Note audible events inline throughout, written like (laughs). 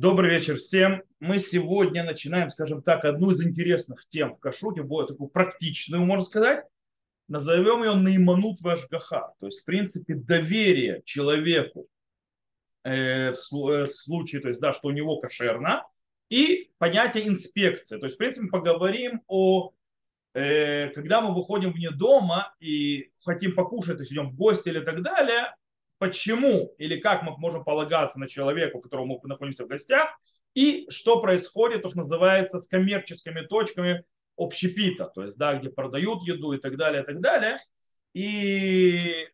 Добрый вечер всем. Мы сегодня начинаем, скажем так, одну из интересных тем в кашруте, более такую практичную, можно сказать. Назовем ее наиманут вашгаха, то есть, в принципе, доверие человеку э, в э, случае, то есть, да, что у него кошерно, и понятие инспекции. То есть, в принципе, поговорим о э, когда мы выходим вне дома и хотим покушать, то есть идем в гости или так далее, почему или как мы можем полагаться на человека, у которого мы находимся в гостях, и что происходит, то, что называется, с коммерческими точками общепита, то есть, да, где продают еду и так далее, и так далее. И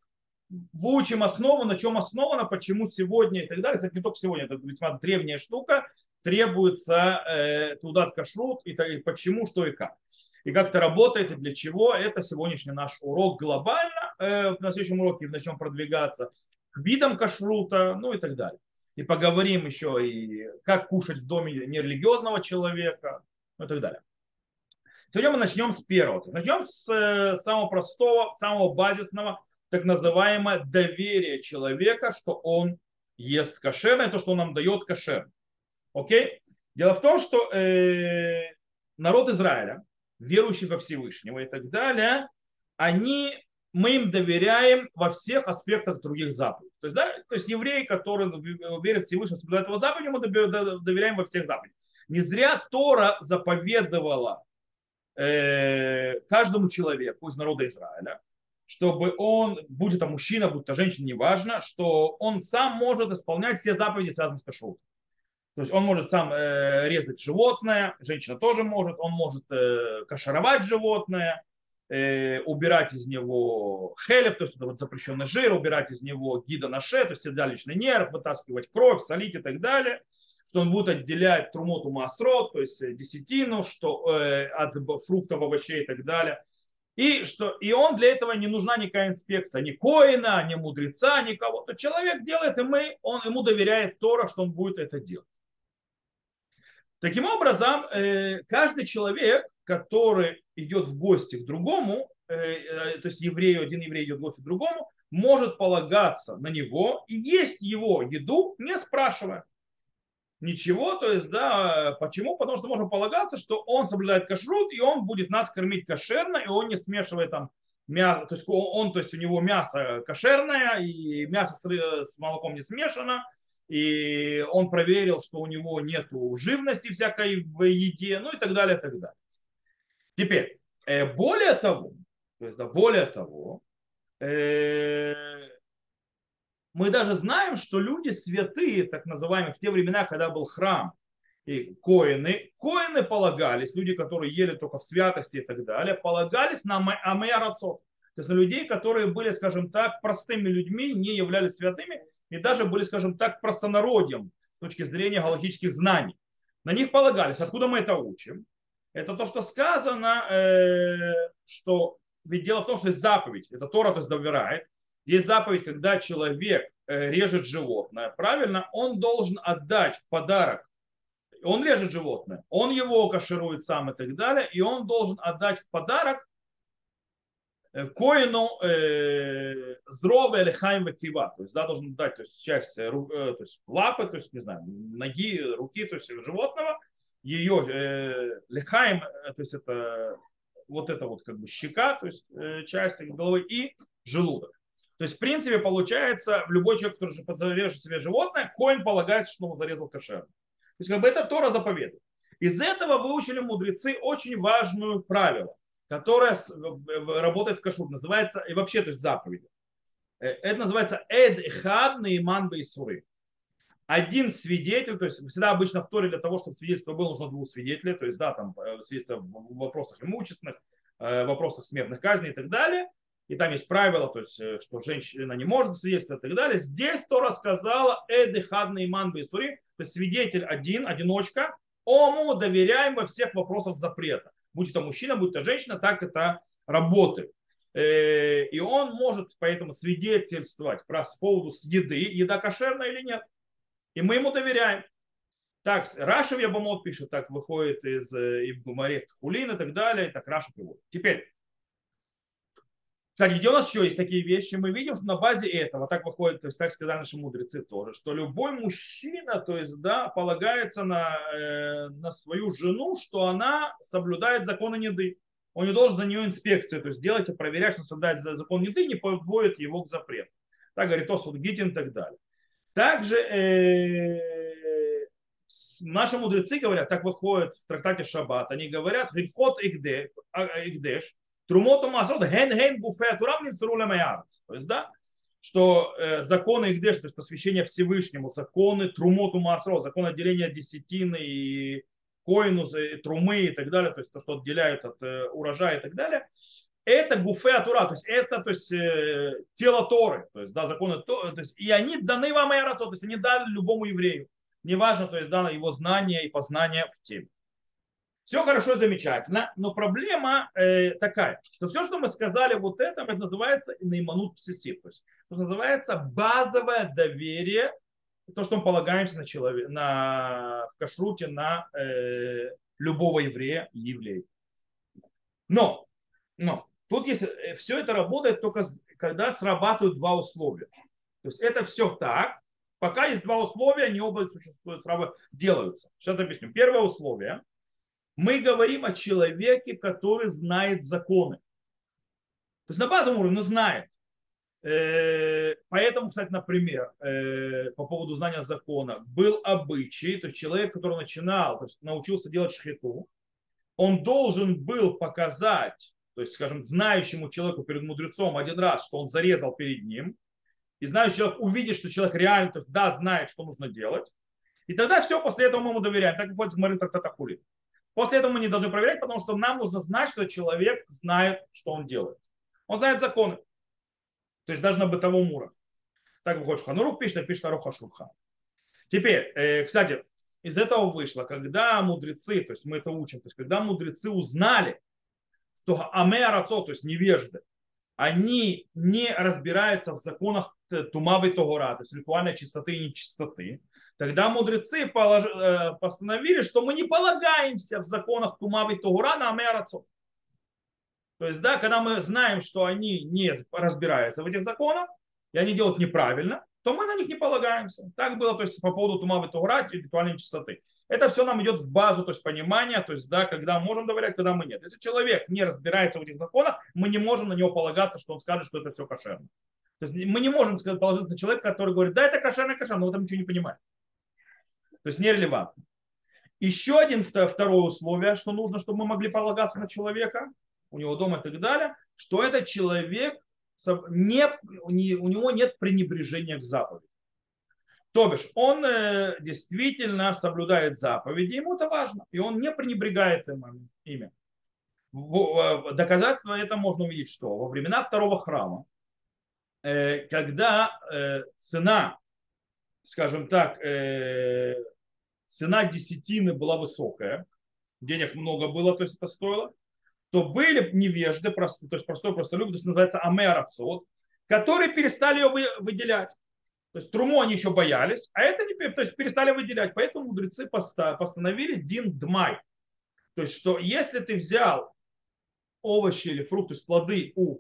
выучим основу, на чем основано, почему сегодня и так далее. Кстати, не только сегодня, это весьма древняя штука, требуется э, туда кашрут и, и почему, что и как. И как это работает и для чего. Это сегодняшний наш урок глобально. Э, на следующем уроке начнем продвигаться видам кашрута, ну и так далее. И поговорим еще и как кушать в доме нерелигиозного человека, ну и так далее. Сегодня мы начнем с первого. Начнем с э, самого простого, самого базисного, так называемое доверие человека, что он ест кошерное, то, что он нам дает кошер. Окей? Дело в том, что э, народ Израиля, верующий во Всевышнего и так далее, они мы им доверяем во всех аспектах других заповедей. То есть, да, то есть евреи, которые верят в Всевышнего, соблюдают его заповеди, мы доверяем во всех заповедях. Не зря Тора заповедовала э, каждому человеку из народа Израиля, чтобы он, будь это мужчина, будь это женщина, неважно, что он сам может исполнять все заповеди, связанные с кашрутом. То есть он может сам э, резать животное, женщина тоже может, он может э, кашаровать животное, убирать из него хелев, то есть это вот запрещенный жир, убирать из него гида на ше, то есть седалищный нерв, вытаскивать кровь, солить и так далее, что он будет отделять трумоту масрот, то есть э, десятину, что э, от фруктов, овощей и так далее. И, что, и он для этого не нужна никакая инспекция, ни коина, ни мудреца, никого. То человек делает, и мы, он, ему доверяет Тора, что он будет это делать. Таким образом, э, каждый человек, который идет в гости к другому, э, э, то есть еврею, один еврей идет в гости к другому, может полагаться на него и есть его еду, не спрашивая ничего. То есть, да, почему? Потому что можно полагаться, что он соблюдает кашрут, и он будет нас кормить кошерно, и он не смешивает там мясо, то есть он, то есть у него мясо кошерное, и мясо с, с молоком не смешано, и он проверил, что у него нет живности всякой в еде, ну и так далее, и так далее. Теперь, э, более того, то есть, да, более того, э, мы даже знаем, что люди святые, так называемые, в те времена, когда был храм, и коины, коины полагались, люди, которые ели только в святости и так далее, полагались на амеярацот, то есть на людей, которые были, скажем так, простыми людьми, не являлись святыми, и даже были, скажем так, простонародьем с точки зрения галактических знаний. На них полагались. Откуда мы это учим? Это то, что сказано, э, что ведь дело в том, что есть заповедь, это Тора то есть доверяет. Есть заповедь, когда человек э, режет животное, правильно, он должен отдать в подарок, он режет животное, он его каширует сам и так далее, и он должен отдать в подарок Э, коину э, или хайм кива, то есть да, должен дать то есть, часть то есть, лапы, то есть, не знаю, ноги, руки, то есть животного, ее э, лехаем, э, то есть это вот это вот как бы щека, то есть э, часть головы и желудок. То есть, в принципе, получается, любой человек, который зарежет себе животное, коин полагается, что он зарезал кошер. То есть, как бы это Тора заповедует. Из этого выучили мудрецы очень важную правило которая работает в кашрут, называется, и вообще, то есть заповеди. Э, это называется эд хад наиман бейсуры. Один свидетель, то есть всегда обычно в Торе для того, чтобы свидетельство было, нужно двух свидетелей, то есть, да, там э, свидетельство в вопросах имущественных, э, в вопросах смертных казней и так далее. И там есть правило, то есть, что женщина не может свидетельствовать и так далее. Здесь то рассказала Эды Хадна Иман Бейсури, то есть свидетель один, одиночка, ому доверяем во всех вопросах запрета будь это мужчина, будь это женщина, так это работает. Э, и он может поэтому свидетельствовать про с поводу еды, еда кошерная или нет. И мы ему доверяем. Так, Раша Ябамот пишет, так выходит из э, и в Гумаре, Тхулин и так далее. Так Раша приводит. Теперь, кстати, где у нас еще есть такие вещи? Мы видим, что на базе этого, так выходит, то есть так сказали наши мудрецы тоже, что любой мужчина то есть, да, полагается на, э, на свою жену, что она соблюдает законы неды. Он не должен за нее инспекцию, то есть делать и проверять, что соблюдает закон неды, не подводит его к запрету. Так говорит Освод Гитин и так далее. Также э, наши мудрецы говорят, так выходит в трактате Шаббат, они говорят, вход игдеш, трумоту масот, ген ген турам То есть, да, что э, законы Игдеш, то есть посвящение Всевышнему, законы Трумоту Масро, закон отделения десятины и коину, и трумы и так далее, то есть то, что отделяют от э, урожая и так далее, это гуфе атура, то есть это то есть, э, тело Торы, то есть да, законы то, то есть, и они даны вам и то есть они дали любому еврею. Неважно, то есть дано его знание и познание в теме. Все хорошо, замечательно, но проблема э, такая, что все, что мы сказали вот это, это называется наиманут псисив, то есть это называется базовое доверие, то, что мы полагаемся на человека, на, в кашруте на э, любого еврея и еврея. Но, но тут есть, э, все это работает только когда срабатывают два условия. То есть это все так, пока есть два условия, они оба существуют, делаются. Сейчас объясню. Первое условие – мы говорим о человеке, который знает законы. То есть на базовом уровне, но знает. Э, поэтому, кстати, например, э, по поводу знания закона, был обычай, то есть человек, который начинал, то есть научился делать шхиту, он должен был показать, то есть, скажем, знающему человеку перед мудрецом один раз, что он зарезал перед ним, и знающий человек увидит, что человек реально, то есть, да, знает, что нужно делать, и тогда все, после этого мы ему доверяем. Так выходит в Марин Трактата Хулит. После этого мы не должны проверять, потому что нам нужно знать, что человек знает, что он делает. Он знает законы. То есть даже на бытовом уровне. Так выходит Шуханарух пишет, а пишет Аруха Шурха. Теперь, э, кстати, из этого вышло, когда мудрецы, то есть мы это учим, то есть когда мудрецы узнали, что амеарацо, то есть невежды, они не разбираются в законах тумавы тогора, то есть ритуальной чистоты и нечистоты, Тогда мудрецы э, постановили, что мы не полагаемся в законах Тумавы Тогура на Амеарацов. То есть, да, когда мы знаем, что они не разбираются в этих законах, и они делают неправильно, то мы на них не полагаемся. Так было то есть, по поводу Тумавы Тогура и ритуальной чистоты. Это все нам идет в базу, то есть понимания, то есть, да, когда можем доверять, когда мы нет. Если человек не разбирается в этих законах, мы не можем на него полагаться, что он скажет, что это все кошерно. То есть мы не можем положиться на человека, который говорит, да, это кошерно, кошерно, но в этом ничего не понимает. То есть нерелевантно. Еще один второе условие, что нужно, чтобы мы могли полагаться на человека, у него дома и так далее, что этот человек, не, у него нет пренебрежения к заповеди. То бишь, он э, действительно соблюдает заповеди, ему это важно, и он не пренебрегает им, ими. Доказательство это можно увидеть, что во времена второго храма, э, когда э, цена, скажем так, цена десятины была высокая, денег много было, то есть это стоило, то были невежды, то есть простой простолюб, то есть называется амерацот, которые перестали ее выделять. То есть труму они еще боялись, а это не то есть перестали выделять. Поэтому мудрецы постановили дин дмай. То есть, что если ты взял овощи или фрукты, то есть плоды у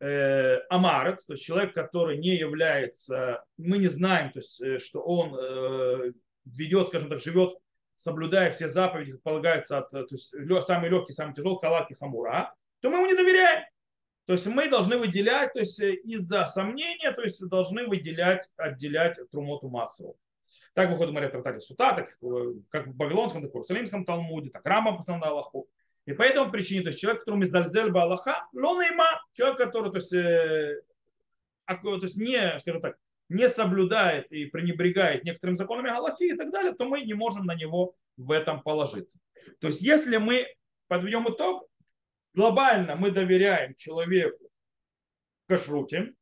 э, амарец, то есть человек, который не является, мы не знаем, то есть, э, что он э, ведет, скажем так, живет, соблюдая все заповеди, как полагается, от, то есть самый легкий, самый тяжелый, калаки хамура, то мы ему не доверяем. То есть мы должны выделять, то есть из-за сомнения, то есть должны выделять, отделять трумоту массовую. Так выходит Мария Трактате Сута, так как в Вавилонском, так в Иерусалимском Талмуде, так Рама постановил Аллаху. И по этому причине, то есть человек, которому зальзель бы Аллаха, лонейма, человек, который, то есть, э, то есть не, скажем так, не соблюдает и пренебрегает некоторыми законами Галахи и так далее, то мы не можем на него в этом положиться. То есть если мы подведем итог, глобально мы доверяем человеку кашруте,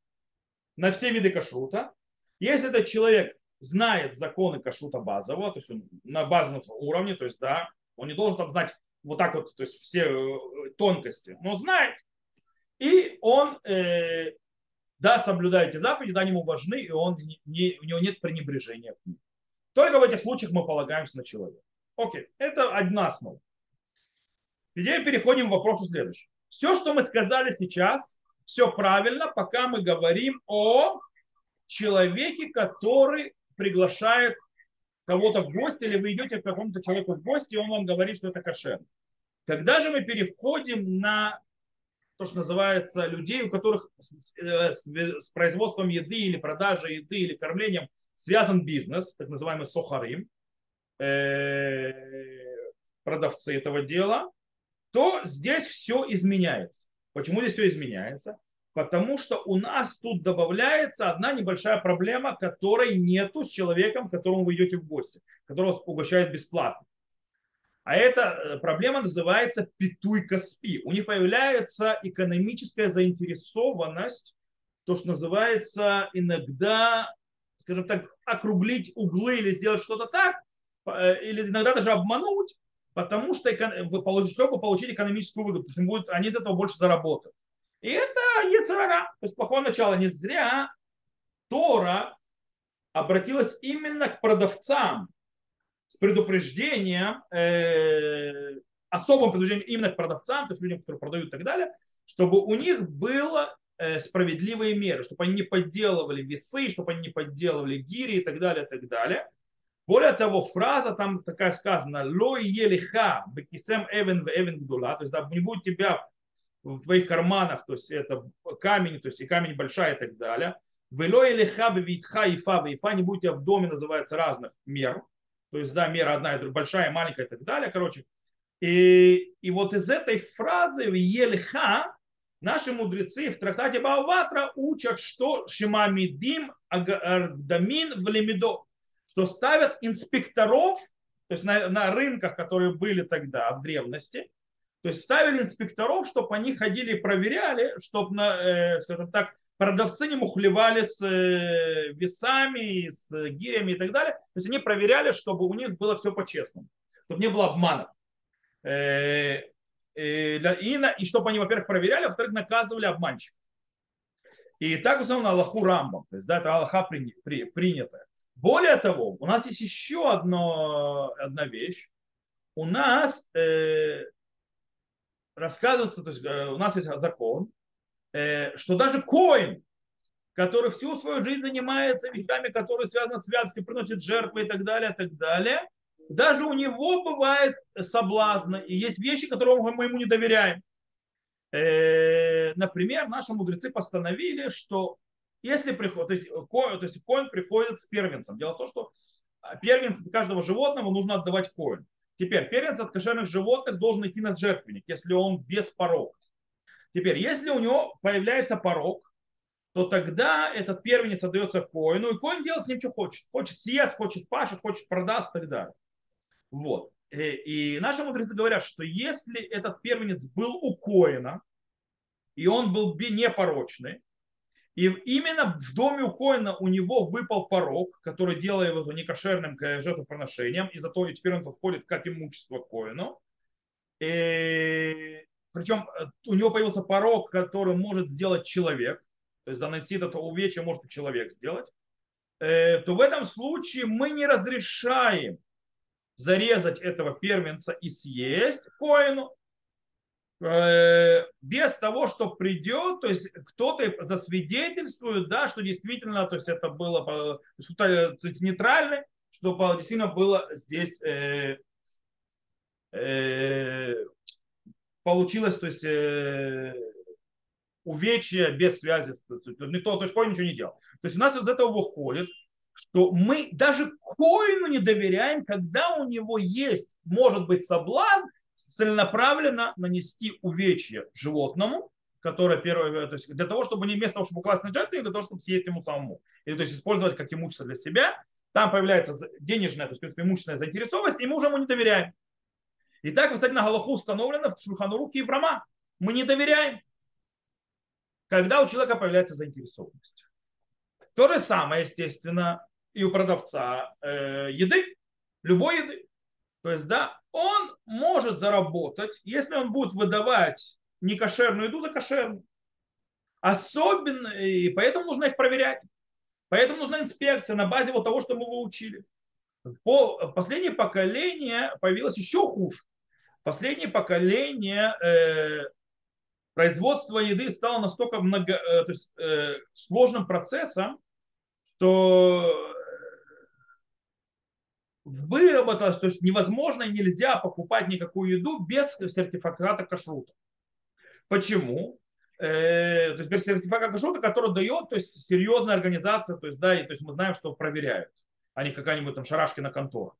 на все виды кашрута. Если этот человек знает законы кашрута базового, то есть он на базовом уровне, то есть да, он не должен там знать вот так вот, то есть все э, тонкости, но знает. И он э, да, соблюдайте заповеди, да, они ему важны, и он не, у него нет пренебрежения к ним. Только в этих случаях мы полагаемся на человека. Окей, это одна основа. Теперь переходим к вопросу следующему. Все, что мы сказали сейчас, все правильно, пока мы говорим о человеке, который приглашает кого-то в гости, или вы идете к какому-то человеку в гости, и он вам говорит, что это кошер. Когда же мы переходим на то, что называется людей, у которых с, э, с, с производством еды или продажей еды или кормлением связан бизнес, так называемый сохарим, э, продавцы этого дела, то здесь все изменяется. Почему здесь все изменяется? Потому что у нас тут добавляется одна небольшая проблема, которой нету с человеком, к которому вы идете в гости, которого угощают бесплатно. А эта э, проблема называется питуй каспи. У них появляется экономическая заинтересованность, то, что называется иногда, скажем так, округлить углы или сделать что-то так, э, или иногда даже обмануть, потому что чтобы получить экономическую выгоду. То есть будет, они из этого больше заработают. И это Ецарара. То есть плохое начало. Не зря Тора обратилась именно к продавцам с предупреждением, э, особым предупреждением именно к продавцам, то есть людям, которые продают и так далее, чтобы у них было э, справедливые меры, чтобы они не подделывали весы, чтобы они не подделывали гири и так далее, и так далее. Более того, фраза там такая сказана, ло елиха бекисем эвен в эвен гдула, то есть да, не будет тебя в, в твоих карманах, то есть это камень, то есть и камень большая и так далее. Вело елиха бевитха ифа ифа не будет тебя в доме, называется разных мер. То есть, да, мера одна, большая, маленькая и так далее, короче. И, и вот из этой фразы в Ельха наши мудрецы в трактате Бааватра учат, что Шимамидим Агдамин в Лемидо, что ставят инспекторов, то есть на, на рынках, которые были тогда в древности, то есть ставили инспекторов, чтобы они ходили и проверяли, чтобы, э, скажем так, продавцы не мухлевали с э, весами, с гирями и так далее. То есть они проверяли, чтобы у них было все по-честному, чтобы не было обмана. Э, и, и чтобы они, во-первых, проверяли, а во-вторых, наказывали обманщиков. И так установлено Аллаху Рамбам. То есть, да, это Аллаха при, при, принятое. Более того, у нас есть еще одно, одна вещь. У нас э, рассказывается, то есть э, у нас есть закон, Э, что даже коин, который всю свою жизнь занимается вещами, которые связаны с святостью, приносит жертвы и так далее, и так далее, даже у него бывает соблазн, и есть вещи, которым мы ему не доверяем. Э, например, наши мудрецы постановили, что если приход, то есть, коин, то есть коин приходит с первенцем. Дело в том, что первенец от каждого животного нужно отдавать коин. Теперь первенец от кошерных животных должен идти на жертвенник, если он без порога. Теперь, если у него появляется порог, то тогда этот первенец отдается коину, и коин делает с ним, что хочет. Хочет съест, хочет пашет, хочет продаст и так далее. Вот. И, и наши мудрецы говорят, что если этот первенец был у коина, и он был непорочный, и именно в доме у коина у него выпал порог, который делает его некошерным жертвоприношением, и зато теперь он входит как имущество коину. И причем э, у него появился порог, который может сделать человек, то есть доносить это увечье может человек сделать, э, то в этом случае мы не разрешаем зарезать этого первенца и съесть коину, э, без того, что придет, то есть кто-то засвидетельствует, да, что действительно, то есть это было то есть, то есть нейтрально, что действительно было здесь э, э, получилось, то есть э, увечье без связи, никто, то есть Коин ничего не делал. То есть у нас из этого выходит, что мы даже Коину не доверяем, когда у него есть, может быть, соблазн целенаправленно нанести увечье животному, которое первое, то есть для того, чтобы не вместо того, чтобы класть на жертву, для того, чтобы съесть ему самому. Или то есть использовать как имущество для себя. Там появляется денежная, то есть, в принципе, имущественная заинтересованность, и мы уже ему не доверяем. И так, кстати, на Галаху установлено в Шуханаруке и в Рама. Мы не доверяем, когда у человека появляется заинтересованность. То же самое, естественно, и у продавца э, еды, любой еды. То есть, да, он может заработать, если он будет выдавать некошерную еду за кошерную. Особенно, и поэтому нужно их проверять. Поэтому нужна инспекция на базе вот того, что мы выучили. По, в последнее поколение появилось еще хуже последнее поколение э, производства еды стало настолько много, э, то есть, э, сложным процессом, что выработалось, то есть невозможно и нельзя покупать никакую еду без сертификата кашрута. Почему? Э, то есть без сертификата кашрута, который дает то есть, серьезная организация, то есть, да, и, то есть мы знаем, что проверяют, а не какая-нибудь там шарашкина контора.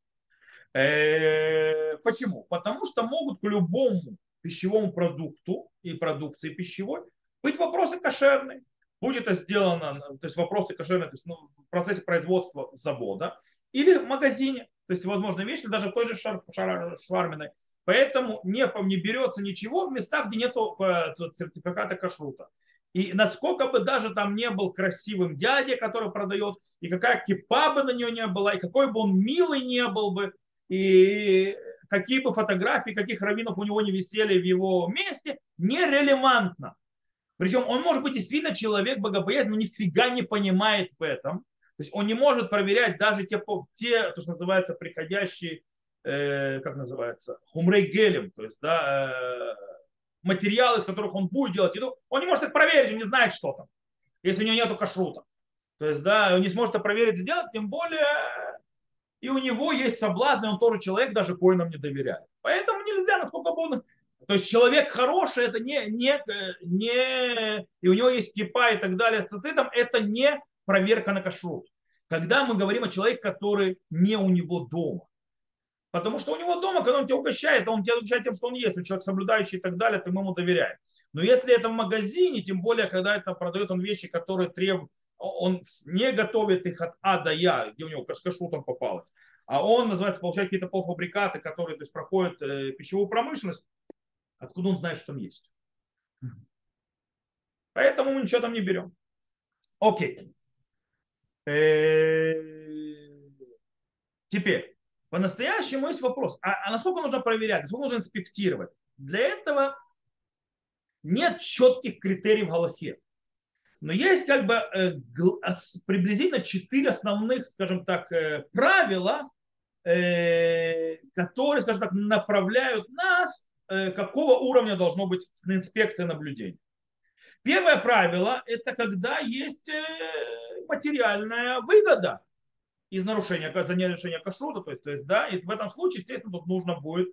Э, почему? Потому что могут к любому пищевому продукту и продукции пищевой быть вопросы кошерные. Будь это сделано, то есть вопросы кошерные, то есть ну, в процессе производства завода или в магазине, то есть возможно вещи даже в той же шар, шар, шварменной. Поэтому не, не берется ничего в местах, где нет э, сертификата кашрута. И насколько бы даже там не был красивым дядя, который продает, и какая кипа бы на нее не была, и какой бы он милый не был бы, и какие бы фотографии, каких раввинов у него не висели в его месте, нерелевантно. Причем он может быть действительно человек богобоязненный, но нифига не понимает в этом. Есть он не может проверять даже те, те то, что называется, приходящие, э, как называется, хумрей гелем, то есть да, э, материалы, из которых он будет делать еду. Он не может их проверить, он не знает, что там, если у него нету кашрута. То есть, да, он не сможет это проверить, сделать, тем более и у него есть соблазн, и он тоже человек, даже коинам не доверяет. Поэтому нельзя, насколько бы он то есть человек хороший, это не, не, не, и у него есть кипа и так далее с цицитом, это не проверка на кашрут. Когда мы говорим о человеке, который не у него дома. Потому что у него дома, когда он тебя угощает, он тебя угощает тем, что он есть, человек соблюдающий и так далее, то мы ему доверяем. Но если это в магазине, тем более, когда это продает он вещи, которые требуют, он не готовит их от А до Я, где у него кашрутом попалось, а он, называется, получает какие-то полуфабрикаты, которые то есть, проходят э, пищевую промышленность, Откуда он знает, что там есть? Поэтому мы ничего там не берем. Окей. Э, теперь, по-настоящему есть вопрос. А, а насколько нужно проверять, насколько нужно инспектировать? Для этого нет четких критериев в Галахе. Но есть как бы э, приблизительно четыре основных, скажем так, э, правила, которые, скажем так, направляют нас какого уровня должно быть инспекция наблюдения. Первое правило – это когда есть э, материальная выгода из нарушения, за нарушение кашрута, то есть, то есть, да, и в этом случае, естественно, тут нужно будет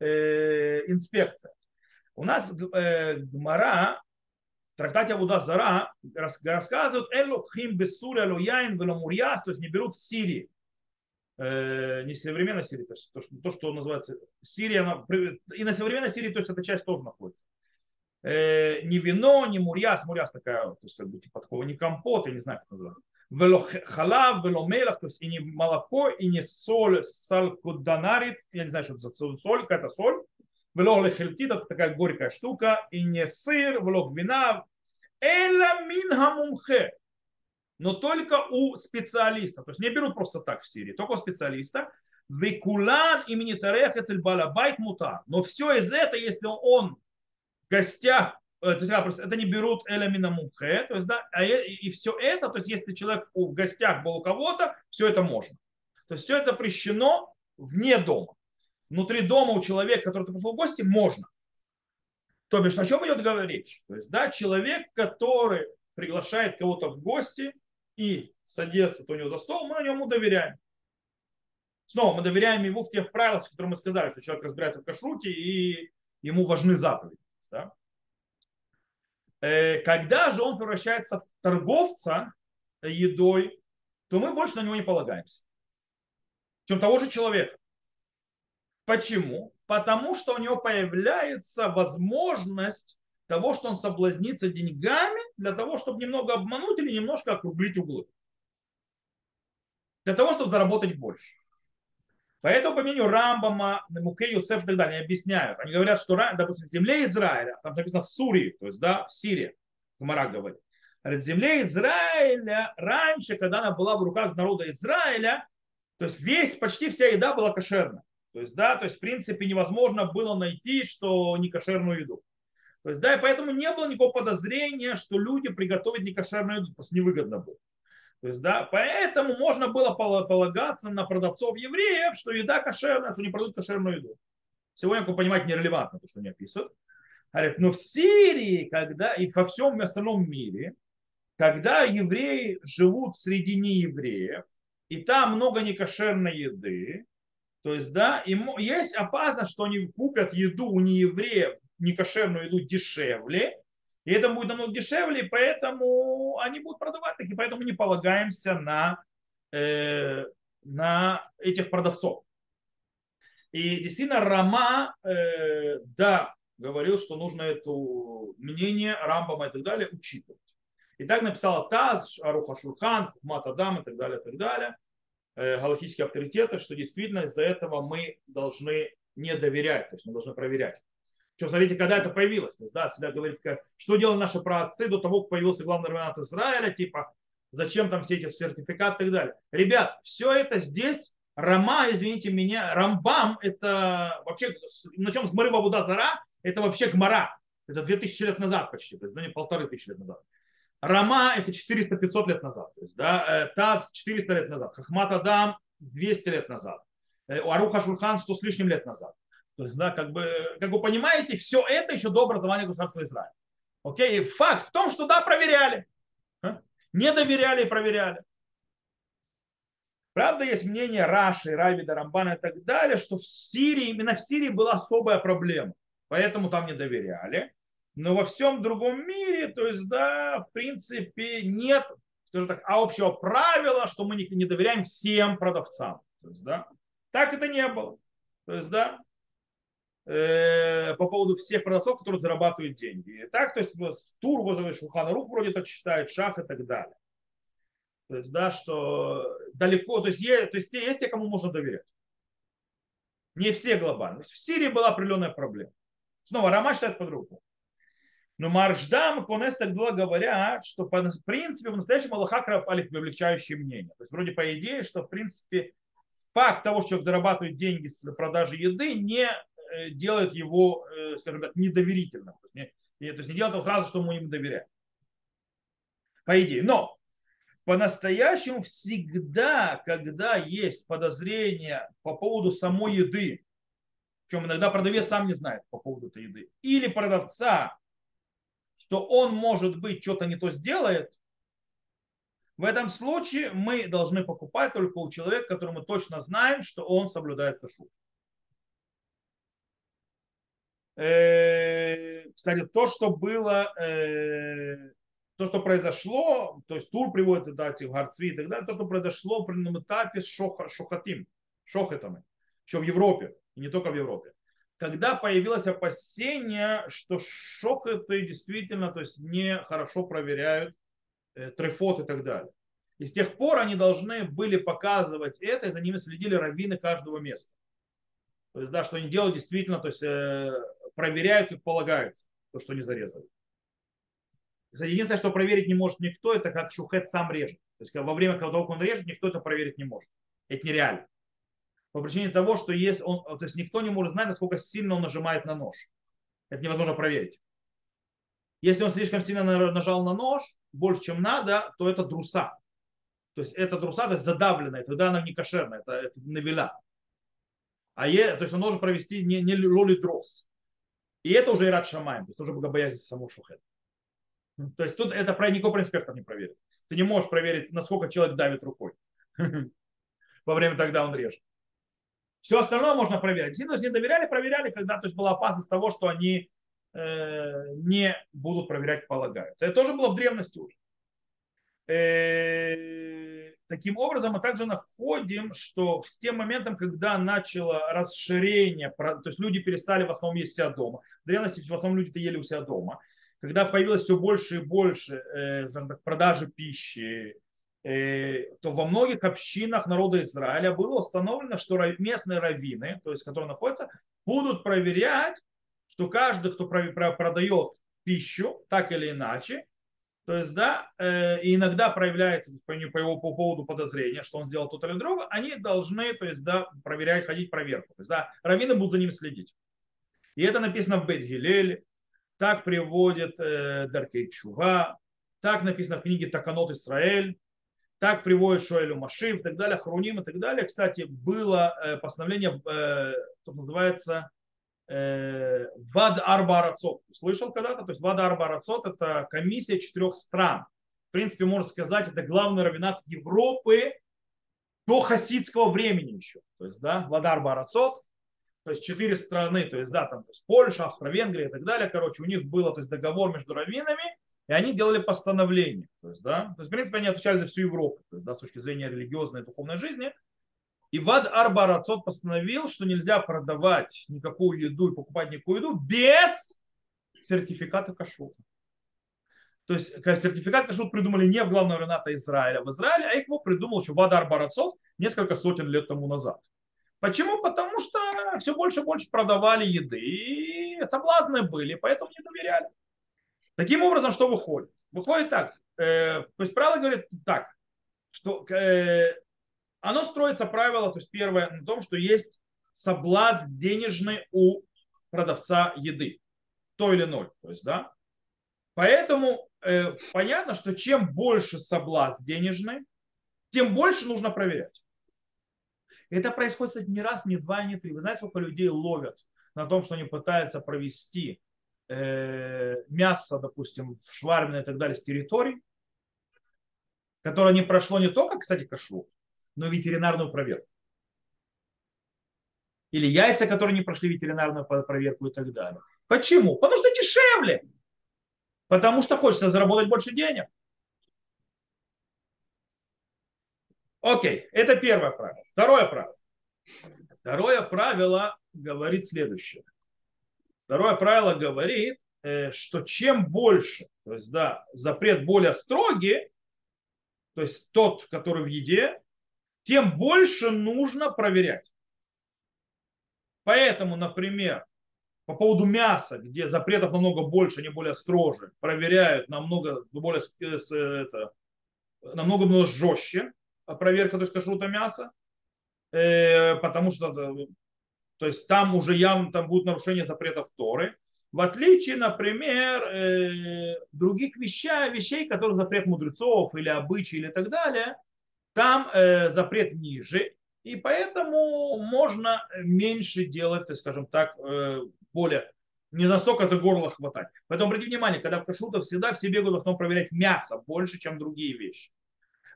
э, инспекция. У нас э, Гмара в трактате Авуда Зара рассказывают «Элу хим бессуля луяин веломурьяс», то есть не берут в Сирии э, не современной Сирии, то, что, то, что называется Сирия, она, и на современной Сирии, то есть эта часть тоже находится. Э, не вино, не мурьяс, мурьяс такая, то есть как бы типа такого, не компот, я не знаю, как называется. Вело халав, вело мелах, то есть и не молоко, и не соль, салькуданарит, я не знаю, что это соль, какая-то соль. Вело лехельтит, это такая горькая штука, и не сыр, вело вина, эла мин хамумхе, но только у специалиста. То есть не берут просто так в Сирии, только у специалиста. Векулан имени Тарех Балабайт Мута. Но все из этого, если он гостях, э, это не берут Эламина Мухе, то есть, да, а и все это, то есть если человек в гостях был у кого-то, все это можно. То есть все это запрещено вне дома. Внутри дома у человека, который пришел в гости, можно. То бишь, о чем идет говорить? То есть, да, человек, который приглашает кого-то в гости, и садится у него за стол, мы на нему доверяем. Снова мы доверяем его в тех правилах, которые мы сказали, что человек разбирается в кашруте и ему важны заповеди. Да? Э, когда же он превращается в торговца едой, то мы больше на него не полагаемся. Чем того же человека. Почему? Потому что у него появляется возможность того, что он соблазнится деньгами для того, чтобы немного обмануть или немножко округлить углы. Для того, чтобы заработать больше. Поэтому, по мнению Рамбама, Муке, Юсеф и так далее, они объясняют. Они говорят, что, допустим, в земле Израиля, там написано в Сурии, то есть, да, в Сирии, Гумара говорит. В земле Израиля раньше, когда она была в руках народа Израиля, то есть весь, почти вся еда была кошерна. То есть, да, то есть, в принципе, невозможно было найти, что не кошерную еду. То есть, да, и поэтому не было никакого подозрения, что люди приготовят некошерную еду, просто невыгодно было. То есть, да, поэтому можно было полагаться на продавцов евреев, что еда кошерная, что не продают кошерную еду. Сегодня, как вы понимаете, нерелевантно то, что они описывают. Говорят, но в Сирии, когда и во всем остальном мире, когда евреи живут среди неевреев, и там много некошерной еды, То есть, да, ему есть опасность, что они купят еду у неевреев, некошерную еду дешевле, и это будет намного дешевле, поэтому они будут продавать, и поэтому не полагаемся на, э, на этих продавцов. И действительно, Рама, э, да, говорил, что нужно это мнение Рамбама и так далее учитывать. И так написал Таз, Аруха Шурхан, Хухмат Адам и так далее, и так далее, э, галактические авторитеты, что действительно из-за этого мы должны не доверять, то есть мы должны проверять. Что, смотрите, когда это появилось. Да, всегда говорит, что делали наши праотцы до того, как появился главный равенат Израиля, типа, зачем там все эти сертификаты и так далее. Ребят, все это здесь, Рама, извините меня, Рамбам, это вообще, начнем с Гмары Бабуда Зара, это вообще Гмара. Это 2000 лет назад почти, ну, не полторы тысячи лет назад. Рама это 400-500 лет назад. То есть, да, э, Таз 400 лет назад. Хахмат Адам 200 лет назад. Э, Аруха Шурхан 100 с лишним лет назад. То есть, да, как бы, как вы понимаете, все это еще до образования государства Израиля. Окей, и факт в том, что да, проверяли. А? Не доверяли и проверяли. Правда, есть мнение Раши, Равида, Рамбана и так далее, что в Сирии, именно в Сирии была особая проблема. Поэтому там не доверяли. Но во всем другом мире, то есть, да, в принципе, нет, скажем так, а общего правила, что мы не, не доверяем всем продавцам. То есть, да, так это не было. То есть, да, э, по поводу всех продавцов, которые зарабатывают деньги. Так, то есть, Тур, Шухана Рух вроде так считает, Шах и так далее. То есть, да, что далеко, то есть, есть, то есть есть те, кому можно доверять. Не все глобально. В Сирии была определенная проблема. Снова Рама считает по-другому. Но Марждам, Конес так было говорят, что в принципе в настоящем Аллаха облегчающее мнение. То есть вроде по идее, что в принципе факт того, что человек зарабатывает деньги с продажи еды, не делает его, э, скажем так, недоверительным. То есть не, то есть не делает его сразу, что мы ему доверяем. По идее. Но по-настоящему всегда, когда есть подозрение по поводу самой еды, причем иногда продавец сам не знает по поводу этой еды, или продавца, что он, может быть, что-то не то сделает, в этом случае мы должны покупать только у человека, которого мы точно знаем, что он соблюдает кашу. Э, кстати, то, что было, э, то, что произошло, то есть Тур приводит это, эти гарцви и так далее, то, что произошло в определенном этапе с шоха, шохатим, шохетами, еще в Европе, и не только в Европе когда появилось опасение, что шохеты действительно то есть не хорошо проверяют э, трефот и так далее. И с тех пор они должны были показывать это, и за ними следили раввины каждого места. То есть, да, что они делают действительно, то есть э, проверяют, как полагается, то, что они зарезали. Кстати, единственное, что проверить не может никто, это как шухет сам режет. То есть во время, когда он режет, никто это проверить не может. Это нереально по причине того, что есть он, то есть никто не может знать, насколько сильно он нажимает на нож. Это невозможно проверить. Если он слишком сильно нажал на нож, больше, чем надо, то это друса. То есть это друса, то есть задавленная, тогда она не кошерная, это, это навеля. А е, то есть он должен провести не, не лоли дрос. И это уже и рад шамаем, то есть уже богобоязнь самого шухета. То есть тут это про никакой инспектор не проверит. Ты не можешь проверить, насколько человек давит рукой (laughs) во время, тогда он режет. Все остальное можно проверить. Если не доверяли, проверяли, когда то есть была опасность того, что они э, не будут проверять, полагается. Это тоже было в древности уже. Э, таким образом, мы также находим, что с тем моментом, когда начало расширение, то есть люди перестали в основном есть у себя дома. В древности в основном люди-то ели у себя дома. Когда появилось все больше и больше э, так, продажи пищи, Э, то во многих общинах народа Израиля было установлено, что местные раввины, то есть которые находятся, будут проверять, что каждый, кто продает пищу, так или иначе, то есть, да, э, и иногда проявляется по, его, по поводу подозрения, что он сделал то или другое, они должны, то есть, да, проверять, ходить проверку. То есть, да, раввины будут за ним следить. И это написано в Бет-Гилеле, так приводит э, Даркей Чува, так написано в книге Таканот Исраэль, так приводит Шоэлю Машив и так далее, Хруним и так далее. Кстати, было э, постановление, э, что называется, Вад Арба Арацот. Слышал когда-то? То есть Вад Арба это комиссия четырех стран. В принципе, можно сказать, это главный равенат Европы до хасидского времени еще. То есть, да, Вадар Барацот, то есть четыре страны, то есть, да, там, то есть Польша, Австро-Венгрия и так далее, короче, у них был, то есть, договор между раввинами, и они делали постановление. То есть, да, то есть, в принципе, они отвечали за всю Европу, то есть, да, с точки зрения религиозной и духовной жизни. И Вад Арбарацот постановил, что нельзя продавать никакую еду и покупать никакую еду без сертификата кашрута. То есть сертификат кашрут придумали не в главного рената Израиля в Израиле, а его придумал еще Вадар Барацот несколько сотен лет тому назад. Почему? Потому что все больше и больше продавали еды, и соблазны были, поэтому не доверяли. Таким образом, что выходит? Выходит так. Э, то есть правило говорит так, что э, оно строится правило, то есть первое, на том, что есть соблазн денежный у продавца еды, то или ноль. То есть, да, Поэтому э, понятно, что чем больше соблазн денежный, тем больше нужно проверять. Это происходит, кстати, не раз, не два, не три. Вы знаете, сколько людей ловят на том, что они пытаются провести э, мясо, допустим, в шварменной и так далее с территорий, которое не прошло не только, кстати, кашу, но ветеринарную проверку. Или яйца, которые не прошли ветеринарную проверку и так далее. Почему? Потому что дешевле. Потому что хочется заработать больше денег. Окей, это первое правило. Второе правило. Второе правило говорит следующее. Второе правило говорит, э, что чем больше, то есть, да, запрет более строгий, то есть тот, который в еде, тем больше нужно проверять. Поэтому, например, по поводу мяса, где запретов намного больше, они более строже, проверяют намного более это, намного, намного жестче проверка, то есть кашрута мяса, э, потому что то есть там уже явно там будут нарушения запретов Торы, в отличие, например, э, других вещей, вещей, которых запрет мудрецов или обычаи или так далее, там э, запрет ниже, и поэтому можно меньше делать, скажем так, более не настолько за горло хватать. Поэтому обратите внимание, когда в кашрутах всегда все бегают в основном проверять мясо больше, чем другие вещи.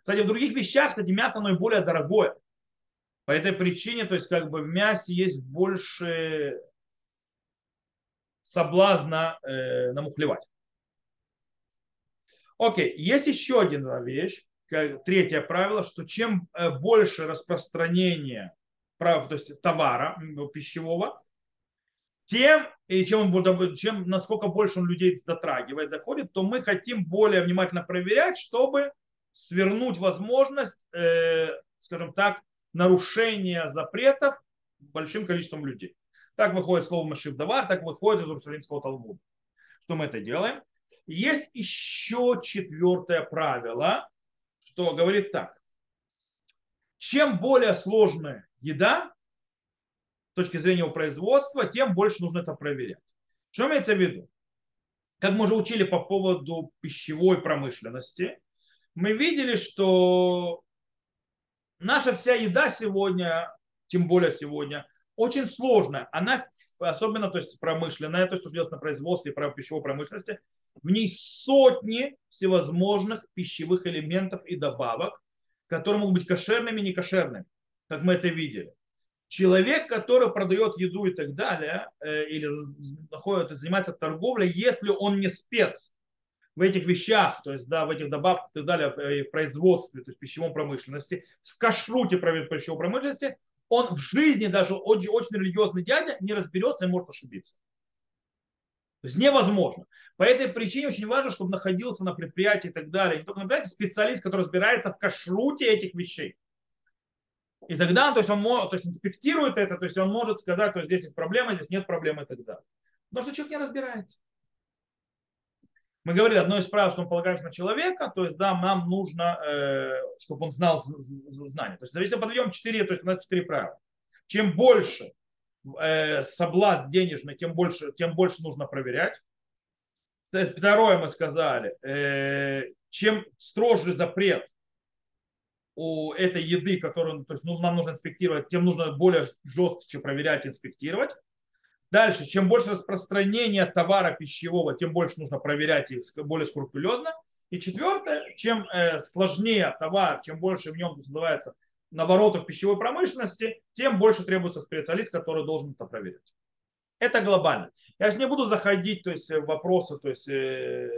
Кстати, в других вещах, кстати, мясо оно и более дорогое. По этой причине, то есть как бы в мясе есть больше соблазна э, намухлевать. Окей, есть еще одна вещь, третье правило, что чем э, больше распространение то есть товара пищевого, тем, и чем, чем насколько больше он людей дотрагивает, доходит, то мы хотим более внимательно проверять, чтобы свернуть возможность, э, скажем так, нарушения запретов большим количеством людей. Так выходит слово Машив Давар, так выходит из Иерусалимского Талмуда. Что мы это делаем? Есть еще четвертое правило, что говорит так. Чем более сложная еда, точки зрения его производства, тем больше нужно это проверять. Что имеется в виду? Как мы уже учили по поводу пищевой промышленности, мы видели, что наша вся еда сегодня, тем более сегодня, очень сложная. Она особенно то есть промышленная, то что делается на производстве пищевой промышленности, в ней сотни всевозможных пищевых элементов и добавок, которые могут быть кошерными и некошерными, как мы это видели человек, который продает еду и так далее, э, или находит, занимается торговлей, если он не спец в этих вещах, то есть да, в этих добавках и так далее, э, в производстве, то есть в пищевой промышленности, в кашруте пищевой промышленности, он в жизни даже очень, очень религиозный дядя не разберется и может ошибиться. То есть невозможно. По этой причине очень важно, чтобы находился на предприятии и так далее. Не только на предприятии, специалист, который разбирается в кашруте этих вещей. И тогда, то есть он то есть инспектирует это, то есть он может сказать, что здесь есть проблема, здесь нет проблемы и так далее. Потому что человек не разбирается. Мы говорили, одно из правил, что мы полагаемся на человека, то есть, да, нам нужно, э, чтобы он знал знания. То есть, если мы подведем 4, то есть у нас 4 правила. Чем больше э, соблазн денежный, тем больше, тем больше нужно проверять. Второе мы сказали, э, чем строже запрет, у этой еды, которую то есть, ну, нам нужно инспектировать, тем нужно более жестче проверять, инспектировать. Дальше, чем больше распространение товара пищевого, тем больше нужно проверять их более скрупулезно. И четвертое, чем э, сложнее товар, чем больше в нем называется наворотов пищевой промышленности, тем больше требуется специалист, который должен это проверять. Это глобально. Я же не буду заходить то есть, в вопросы, то есть э,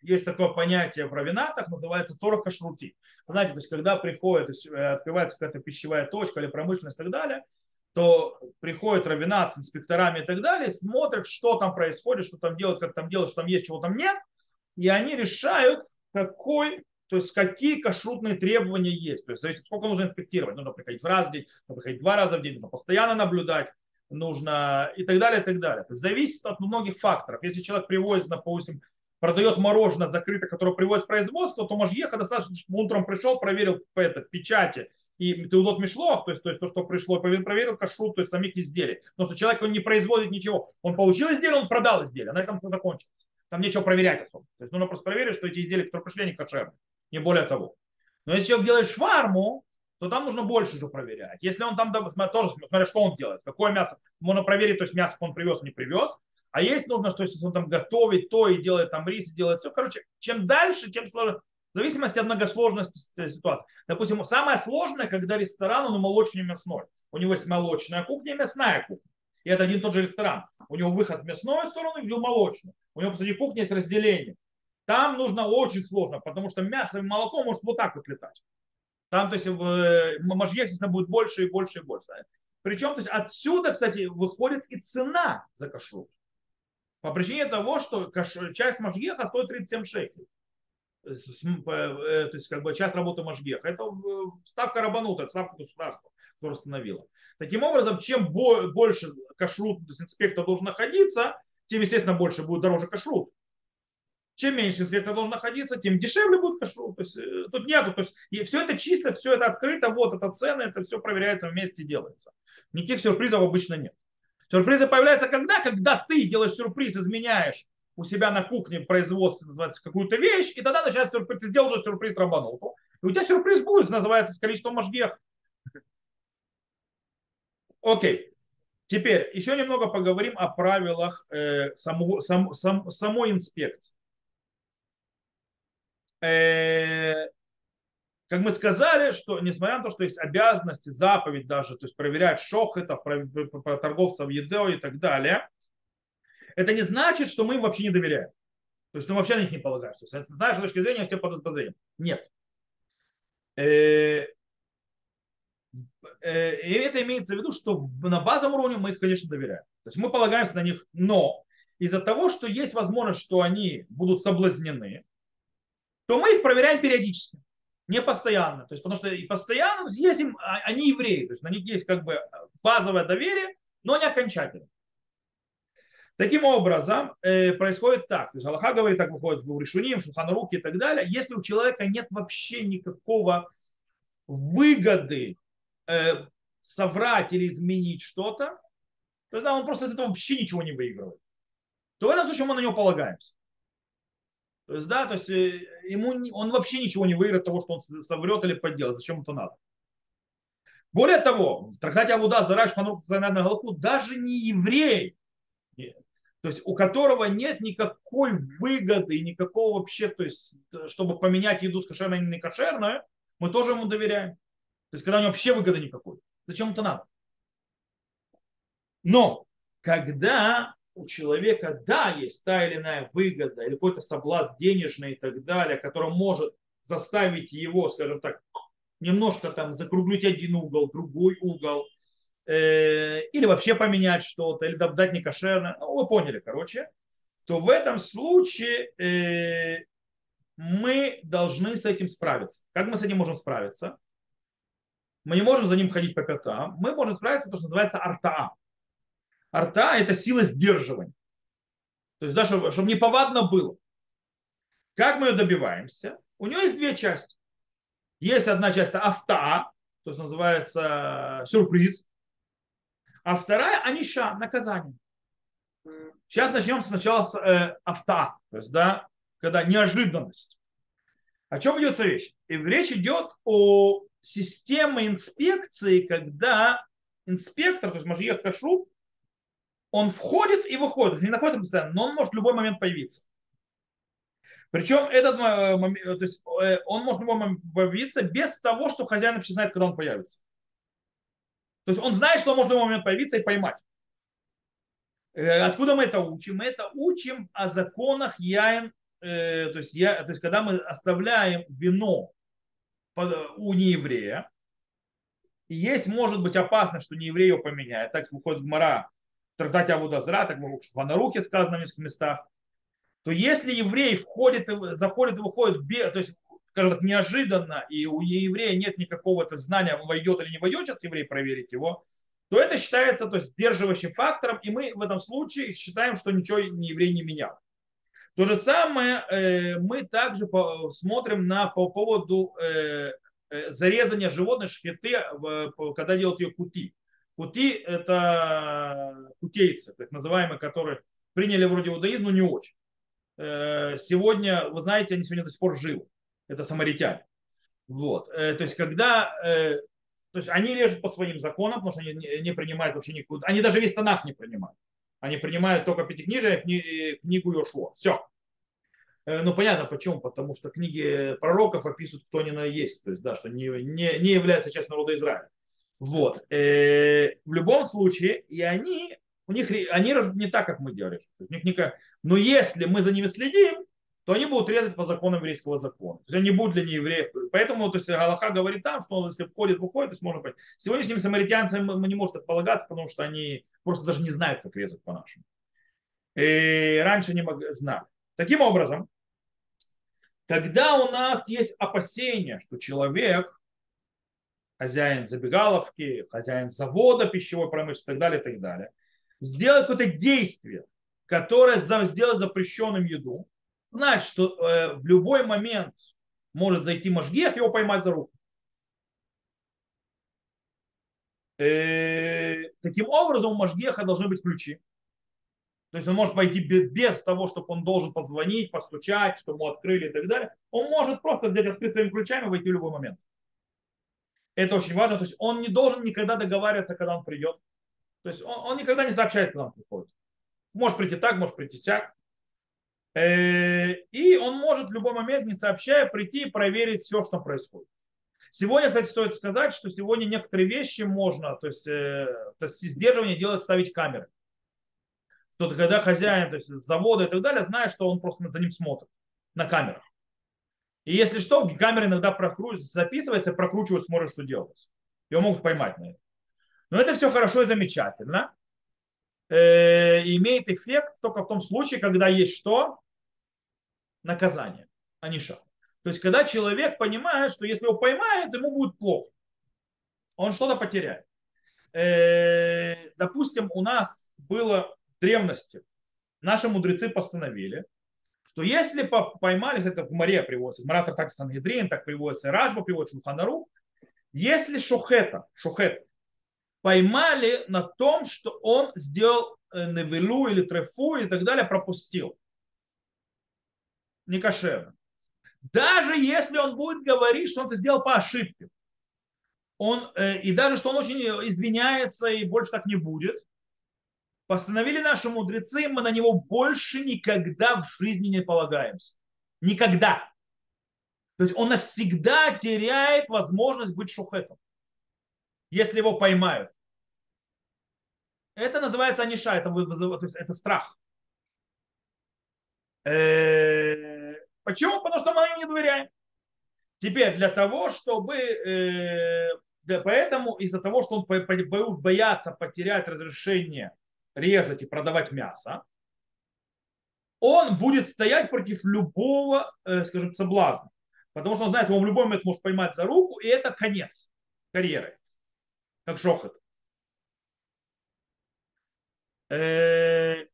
есть такое понятие в равенатах, называется цорах кашрути. Знаете, то есть когда приходит, то есть, э, открывается какая-то пищевая точка или промышленность и так далее, то приходит равенат с инспекторами и так далее, смотрят, что там происходит, что там делают, как там делают, что там есть, чего там нет, и они решают, какой, то есть какие кашрутные требования есть. То есть зависит, сколько нужно инспектировать. Нужно приходить в раз в день, нужно приходить два раза в день, нужно постоянно наблюдать, нужно и так далее, и так далее. То зависит от многих факторов. Если человек привозит, допустим, продает мороженое закрыто, которое привозит в производство, то Машьеха достаточно, чтобы утром пришел, проверил по это, печати и Теудот Мишлов, то есть, то есть то, что пришло, проверил кашрут, то есть самих изделий. Потому что человек он не производит ничего. Он получил изделие, он продал изделие. На этом все закончилось. Там нечего проверять особо. То есть нужно просто проверить, что эти изделия, которые пришли, они кошерные. Не более того. Но если человек делает шварму, то там нужно больше же проверять. Если он там тоже, смотря что он делает, какое мясо, можно проверить, то есть мясо он привез, не привез, а есть нужно, что если он там готовит то и делает там рис, и делает все. Короче, чем дальше, тем сложнее. В зависимости от многосложности ситуации. Допустим, самое сложное, когда ресторан, он молочный мясной. У него есть молочная кухня и мясная кухня. И это один и тот же ресторан. У него выход в мясную сторону и в молочную. У него посреди кухни есть разделение. Там нужно очень сложно, потому что мясо и молоко может вот так вот летать. Там, то есть, э, можжек, естественно, будет больше и больше и больше. Причем, то есть, отсюда, кстати, выходит и цена за кашрут. По причине того, что часть Машгеха стоит 37 шекелей. Э, то есть как бы часть работы Машгеха. Это э, ставка Рабанута, это ставка государства, которая установила. Таким образом, чем больше кашрут, то есть инспектор должен находиться, тем, естественно, больше будет дороже кашрут. Чем меньше инспектор должен находиться, тем дешевле будет кашрут. То есть э, тут нету. То есть и все это чисто, все это открыто, вот это цены, это все проверяется вместе делается. Никаких сюрпризов обычно нет. Сюрпризы появляются когда? Когда ты делаешь сюрприз, изменяешь у себя на кухне производство какую-то вещь, и тогда начинается сюрприз, ты сделал уже сюрприз Рабануту. И у тебя сюрприз будет, называется, с количеством можгех. Окей. Теперь еще немного поговорим о правилах э, самого, сам, сам, самой инспекции. Э, как мы сказали, что несмотря на то, что есть обязанности, заповедь даже, то есть проверять шох, это торговцев едой и так далее, это не значит, что мы им вообще не доверяем. То есть мы вообще на них не полагаемся. С нашей точки зрения все под подозрением. Нет. Э, э, и это имеется в виду, что на базовом уровне мы их, конечно, доверяем. То есть мы полагаемся на них, но из-за того, что есть возможность, что они будут соблазнены, то мы их проверяем периодически не постоянно. То есть, потому что и постоянно есть им, а, они евреи, то есть на них есть как бы базовое доверие, но не окончательно. Таким образом, э, происходит так. То есть Аллаха говорит, так выходит в Решуним, Шуханруки и так далее. Если у человека нет вообще никакого выгоды э, соврать или изменить что-то, тогда он просто из этого вообще ничего не выигрывает. То в этом случае мы на него полагаемся. То есть, да, то есть э, ему, он вообще ничего не выиграет того, что он соврет или подделает. Зачем это надо? Более того, в трактате Авуда Зараш Галаху даже не еврей, то есть у которого нет никакой выгоды, никакого вообще, то есть, чтобы поменять еду с кошерной на некошерную, мы тоже ему доверяем. То есть, когда у него вообще выгоды никакой. Зачем это надо? Но когда у человека, да, есть та или иная выгода или какой-то соблазн денежный и так далее, который может заставить его, скажем так, немножко там закруглить один угол, другой угол, э, или вообще поменять что-то, или дать некошерно, ну, вы поняли, короче, то в этом случае э, мы должны с этим справиться. Как мы с этим можем справиться? Мы не можем за ним ходить по пятам. Мы можем справиться то, что называется артаа. Арта – это сила сдерживания. То есть, да, чтобы, чтобы неповадно было. Как мы ее добиваемся? У нее есть две части. Есть одна часть авто, то есть называется сюрприз. А вторая аниша, наказание. Сейчас начнем сначала с э, авто, то есть, да, когда неожиданность. О чем идет речь? И речь идет о системе инспекции, когда инспектор, то есть Мажият Кашрут, он входит и выходит, не находится постоянно, но он может в любой момент появиться. Причем этот э, момент, то есть э, он может появиться без того, что хозяин вообще знает, когда он появится. То есть он знает, что может в любой момент появиться и поймать. Откуда мы это учим? Мы это учим о законах яин, то есть, я, то есть когда мы оставляем вино у нееврея, есть, может быть, опасность, что нееврей его поменяет. Так выходит Гмара в трактате Абудазра, так в Анарухе сказано в местах, то если еврей входит, заходит и выходит, то есть, скажем так, неожиданно, и у еврея нет никакого знания, войдет или не войдет, сейчас еврей проверить его, то это считается то есть, сдерживающим фактором, и мы в этом случае считаем, что ничего не еврей не менял. То же самое э, мы также смотрим на, по поводу э, э зарезания животных шхеты, когда делают ее кути. Кути – это кутейцы, так называемые, которые приняли вроде иудаизм, но не очень. Э, сегодня, вы знаете, они сегодня до сих пор живы. Это самаритяне. Вот. Э, то есть, когда э, то есть они режут по своим законам, потому что они не принимают вообще никуда. Они даже весь Танах не принимают. Они принимают только пятикнижие, книгу Йошуа. Все. Ну, понятно почему. Потому что книги пророков описывают, кто они на есть. То есть, да, что не, не, не является частью народа Израиля. Вот. В любом случае, и они у них они режут не так, как мы делали. У них никак... Но если мы за ними следим, то они будут резать по законам еврейского закона. То есть они будут для неевреев. Поэтому то есть, Галаха говорит там, что он, если входит, выходит, то есть можно понять. Сегодняшним самаритянцам не можем так полагаться, потому что они просто даже не знают, как резать по-нашему. И раньше не знали. Таким образом, когда у нас есть опасение, что человек, хозяин забегаловки, хозяин завода пищевой промышленности и так далее, и так далее, сделать какое-то действие, которое сделать запрещенным еду, знать, что э, в любой момент может зайти Машгех, его поймать за руку. Э, таким образом, у Машгеха должны быть ключи. То есть он может пойти без того, чтобы он должен позвонить, постучать, чтобы ему открыли и так далее. Он может просто взять открыть своими ключами и войти в любой момент. Это очень важно. То есть он не должен никогда договариваться, когда он придет. То есть он, он никогда не сообщает, когда он приходит. Может прийти так, может прийти так. Э, и он может в любой момент, не сообщая, прийти и проверить все, что происходит. Сегодня, кстати, стоит сказать, что сегодня некоторые вещи можно, то есть, э, то есть сдерживание делать, ставить камеры. Что когда хозяин то есть, завода и так далее знает, что он просто за ним смотрит на камерах. И если что, камера иногда прокручивается, записывается, прокручивают, смотрят, что делается. Его могут поймать на это. Но это все хорошо и замечательно. Э, имеет эффект только в том случае, когда есть что? Наказание, а не шаг. То есть, когда человек понимает, что если его поймают, ему будет плохо. Он что-то потеряет. Э, допустим, у нас было в древности, наши мудрецы постановили, что если поймали, это в море приводится, в Маратах так Сангедрин, так приводится, Ражба приводит, Шуханарух, если шухета, шухет, поймали на том, что он сделал э, невелу или трефу и так далее, пропустил. Не кошерно. Даже если он будет говорить, что он это сделал по ошибке, он, э, и даже что он очень извиняется и больше так не будет, постановили наши мудрецы, мы на него больше никогда в жизни не полагаемся. Никогда. То есть он навсегда теряет возможность быть шухетом если его поймают. Это называется аниша, это, вызывает, то есть это страх. Э, почему? Потому что мы ему не доверяем. Теперь для того, чтобы... Э, поэтому из-за того, что он боятся потерять разрешение резать и продавать мясо, он будет стоять против любого, э, скажем, соблазна. Потому что он знает, его в любой момент может поймать за руку, и это конец карьеры как шохот. Э,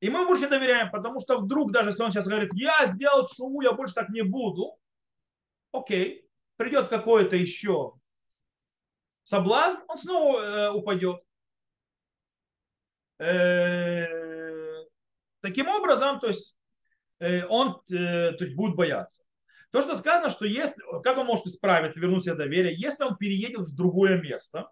и мы больше доверяем, потому что вдруг, даже если он сейчас говорит, я сделал шуму, я больше так не буду, окей, придет какой-то еще соблазн, он снова э, упадет. Э, таким образом, то есть он э, то есть, будет бояться. То, что сказано, что если, как он может исправить, вернуть себе доверие, если он переедет в другое место,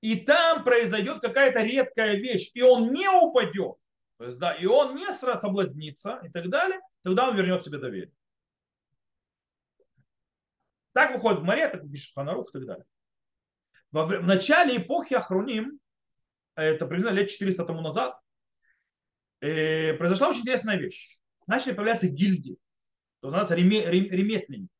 и там произойдет какая-то редкая вещь, и он не упадет, То есть, да, и он не соблазнится и так далее, тогда он вернет себе доверие. Так выходит в море, так пишет Ханарух и так далее. Во, в начале эпохи Ахруним, это примерно лет 400 тому назад, э, произошла очень интересная вещь. Начали появляться гильдии, то называется реме, ремесленники.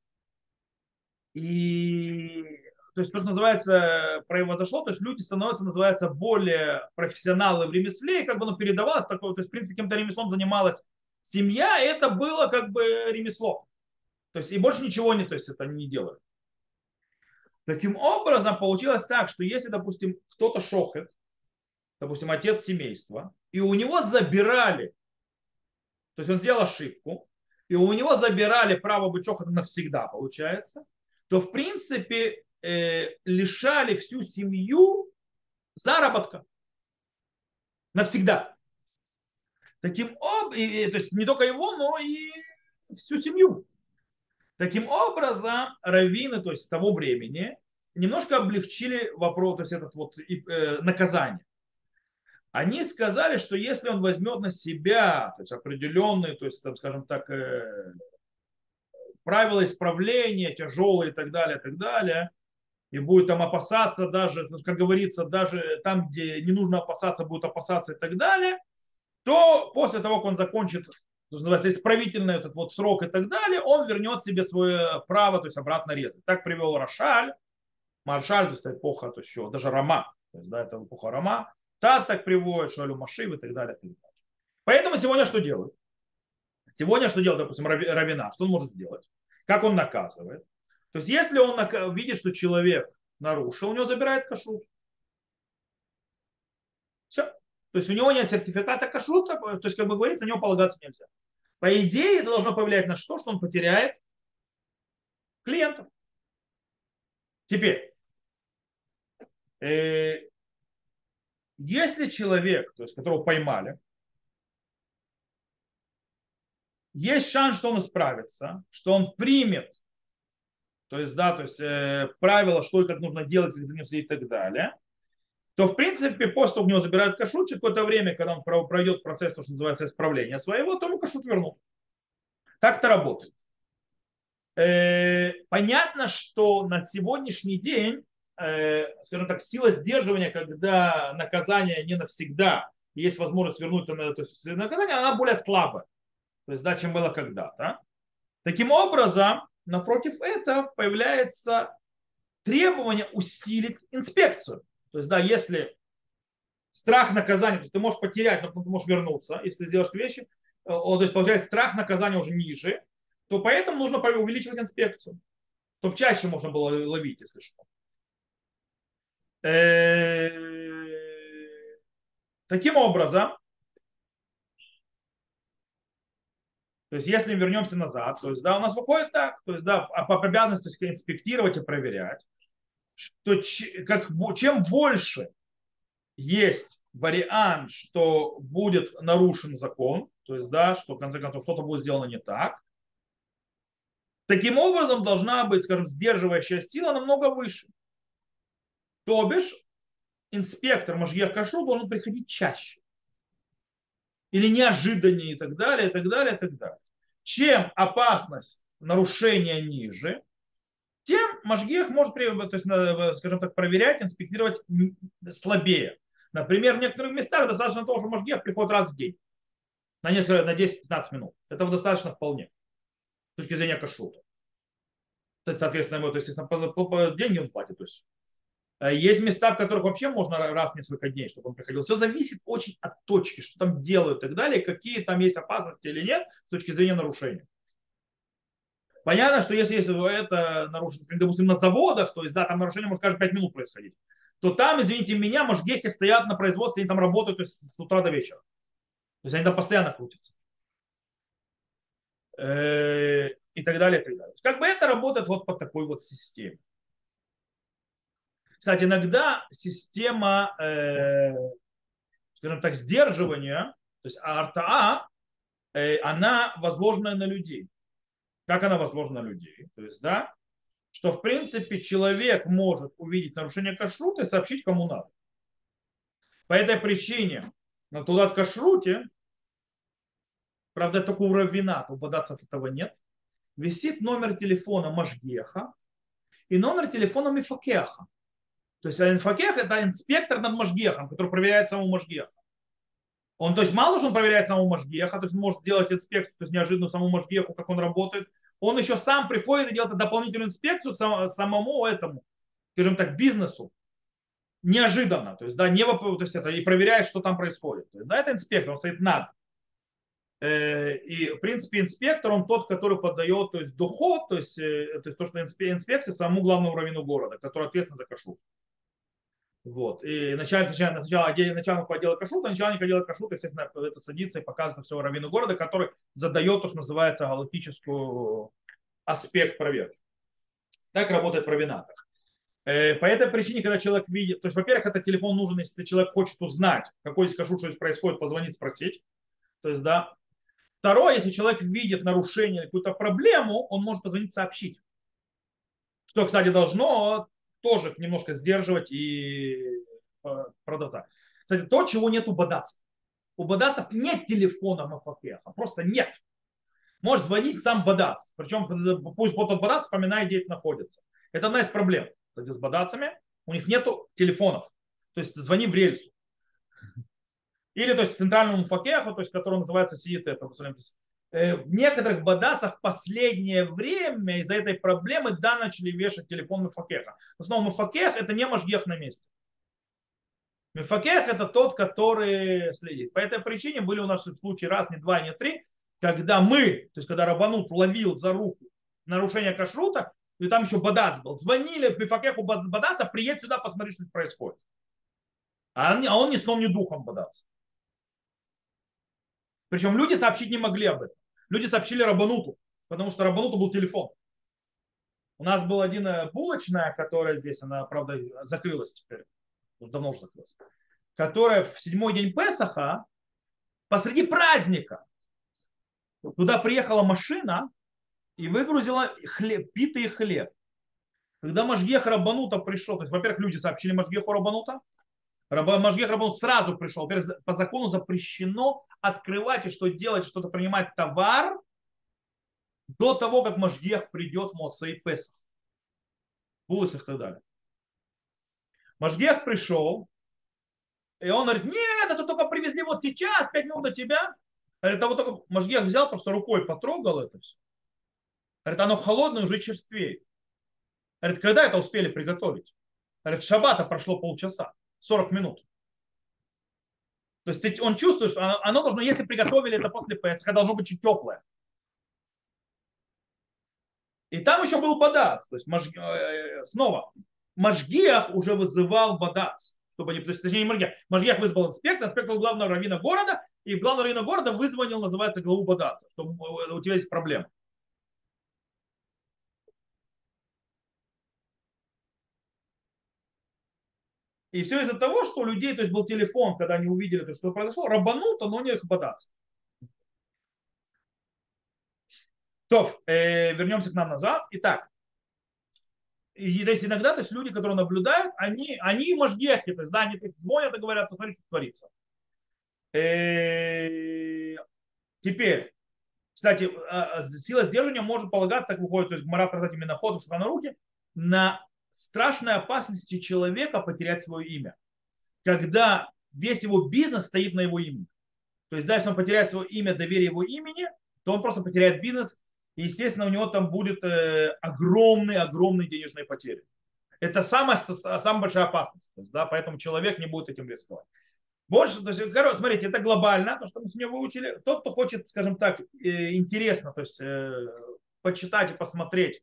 И то есть то, что называется, произошло, то есть люди становятся, называется, более профессионалы в ремесле, и как бы оно передавалось такое, то есть, в принципе, каким-то ремеслом занималась семья, и это было как бы ремесло. То есть и больше ничего не, то есть это не делают. Таким образом, получилось так, что если, допустим, кто-то шохет, допустим, отец семейства, и у него забирали, то есть он сделал ошибку, и у него забирали право быть шохотом навсегда, получается, то, в принципе, э, лишали всю семью заработка навсегда. Таким образом, то есть не только его, но и всю семью. Таким образом, раввины, то есть того времени, немножко облегчили вопрос, то есть этот вот э, наказание. Они сказали, что если он возьмет на себя то есть определенные, то есть, там, скажем так, э, правила исправления тяжелые и так далее, и так далее, и будет там опасаться даже, как говорится, даже там, где не нужно опасаться, будет опасаться и так далее, то после того, как он закончит что называется, исправительный этот вот срок и так далее, он вернет себе свое право, то есть обратно резать. Так привел Рошаль, Маршаль, то есть эпоха, то есть еще даже Рома, то есть, да, это эпоха Рома, Таз так приводит, Шуалю Машив и так далее. Поэтому сегодня что делают? Сегодня что делает, допустим, Равина? Что он может сделать? Как он наказывает? То есть, если он видит, что человек нарушил, у него забирает кашрут. Все. То есть у него нет сертификата кашрута, то есть, как бы говорится, на него полагаться нельзя. По идее, это должно повлиять на что? Что он потеряет клиентов. Теперь, э, если человек, то есть которого поймали, есть шанс, что он исправится, что он примет, то есть, да, то есть э, правила, что и как нужно делать, как за ним следить и так далее, то в принципе после того, у него забирают кашут, через какое-то время, когда он пройдет процесс, то, что называется исправление своего, то ему кашут вернут. Так это работает. Э, понятно, что на сегодняшний день, скажем так, сила сдерживания, когда наказание не навсегда, есть возможность вернуть то есть наказание, она более слабая, то есть, да, чем было когда-то. Таким образом, напротив этого появляется требование усилить инспекцию. То есть, да, если страх наказания, то есть ты можешь потерять, но ты можешь вернуться, если ты сделаешь вещи, э, то есть получается страх наказания уже ниже, то поэтому нужно увеличивать инспекцию, чтобы чаще можно было ловить, если что. Э, таким образом, то есть если вернемся назад, то есть да, у нас выходит так, то есть да, по обязанности инспектировать и проверять, что как, чем больше есть вариант, что будет нарушен закон, то есть, да, что в конце концов что-то будет сделано не так, таким образом должна быть, скажем, сдерживающая сила намного выше. То бишь, инспектор Машгех Кашу должен приходить чаще. Или неожиданнее и так далее, и так далее, и так далее. Чем опасность нарушения ниже, тем Машгех может, то есть, скажем так, проверять, инспектировать слабее. Например, в некоторых местах достаточно того, что Машгех приходит раз в день. На, несколько, на 10-15 минут. Этого достаточно вполне. С точки зрения кашрута. Соответственно, ему, то есть, естественно, деньги он платит. То есть. Э, есть места, в которых вообще можно раз в несколько дней, чтобы он приходил. Все зависит очень от точки, что там делают и так далее, какие там есть опасности или нет с точки зрения нарушения. Понятно, что если, если это нарушено, допустим, на заводах, то есть, да, там нарушение может каждые 5 минут происходить, то там, извините меня, мажгехи стоят на производстве, они там работают есть, с утра до вечера. То есть они там постоянно крутятся. Э, и так далее, и так далее. Как бы это работает вот по такой вот системе. Кстати, иногда система, э, скажем так, сдерживания, то есть АРТА, э, она возложена на людей. Как она возможна на людей? То есть, да, что в принципе человек может увидеть нарушение кашрута и сообщить кому надо. По этой причине на тулат кашруте правда, только у раввината, у бадацев этого нет, висит номер телефона Машгеха и номер телефона Мифакеха. То есть Мифакех это инспектор над Машгехом, который проверяет самого Машгеха. Он, то есть мало что он проверяет самого Машгеха, то есть может делать инспекцию, то есть неожиданно самому Машгеху, как он работает. Он еще сам приходит и делает дополнительную инспекцию самому этому, скажем так, бизнесу. Неожиданно. То есть, да, не, то есть это, и проверяет, что там происходит. То есть, да, это инспектор, он стоит над. Э, и, в принципе, инспектор, он тот, который подает то есть, доход, то есть, э, то, есть то, что инспекция самому главному раввину города, который ответственен за кашрут. Вот. И начальник, сначала, сначала начальник отдела кашута, начальник отдела кашута, естественно, это садится и показывает все раввину города, который задает то, что называется галактическую аспект проверки. Так работает в равинатах. Э, по этой причине, когда человек видит, то есть, во-первых, этот телефон нужен, если человек хочет узнать, какой здесь кашут, что здесь происходит, позвонить, спросить. То есть, да. Второе, если человек видит нарушение какую-то проблему, он может позвонить, сообщить. Что, кстати, должно тоже немножко сдерживать и э, продавца. Кстати, то, чего нет у бадацев. У бадацев нет телефона Мафакеха, просто нет. Можешь звонить сам бадац. Причем пусть вот тот бадац вспоминает, где это находится. Это одна из проблем кстати, с бадацами. У них нет телефонов. То есть звони в рельсу. Или то есть центральному факеху, то есть который называется сидит это. Э, в некоторых бадацах в последнее время из-за этой проблемы да начали вешать телефон Мефакеха. В основном Мефакех это не Машгех на месте. Мефакех это тот, который следит. По этой причине были у нас случаи раз, не два, не три, когда мы, то есть когда Рабанут ловил за руку нарушение кашрута, и там еще Бадац был, звонили Мефакеху Бадаца, приедь сюда, посмотри, что происходит. А он, а он ни сном, ни духом Бадац. Причем люди сообщить не могли об этом. Люди сообщили Рабануту, потому что Рабануту был телефон. У нас был один булочная, которая здесь, она, правда, закрылась теперь. Уже давно уже закрылась. Которая в седьмой день Песаха посреди праздника туда приехала машина и выгрузила хлеб, питый хлеб. Когда Машгех Рабанута пришел, то есть, во-первых, люди сообщили Машгеху Рабанута, Машгех Рабанут сразу пришел. Во-первых, по закону запрещено открывать и что делать, что-то принимать товар до того, как Машгех придет в Моцей Песах. Булочных и так далее. Машгех пришел, и он говорит, нет, это только привезли вот сейчас, пять минут до тебя. Говорит, а вот только Машгех взял, просто рукой потрогал это все. Говорит, оно холодное, уже черствеет. Говорит, когда это успели приготовить? Говорит, шабата прошло полчаса, 40 минут. То есть он чувствует, что оно, должно, если приготовили это после Песха, должно быть чуть теплое. И там еще был бадац. То есть маж... Э, снова, Машгиах уже вызывал бадац. Чтобы не, то есть, точнее, не Машгиах. Машгиах вызвал инспектор, инспектор главного раввина города, и главный раввина города вызвонил, называется, главу бадаца, что у тебя есть проблема. И все из-за того, что у людей, то есть был телефон, когда они увидели, то, что произошло, рабануто, но не хабадаться. То, э, вернемся к нам назад. Итак, и, то есть иногда то есть люди, которые наблюдают, они, они можгехи, то есть, да, они звонят и говорят, посмотри, что творится. Э, теперь, кстати, а, а, сила сдерживания может полагаться, так выходит, то есть Гмара в именно ход в руки на страшной опасности человека потерять свое имя. Когда весь его бизнес стоит на его имени. То есть, дальше он потеряет свое имя, доверие его имени, то он просто потеряет бизнес, и, естественно, у него там будет э, огромные, огромные денежные потери. Это самая, самая большая опасность. есть, да, поэтому человек не будет этим рисковать. Больше, то есть, короче, смотрите, это глобально, то, что мы сегодня выучили. Тот, кто хочет, скажем так, э, интересно, то есть э, почитать и посмотреть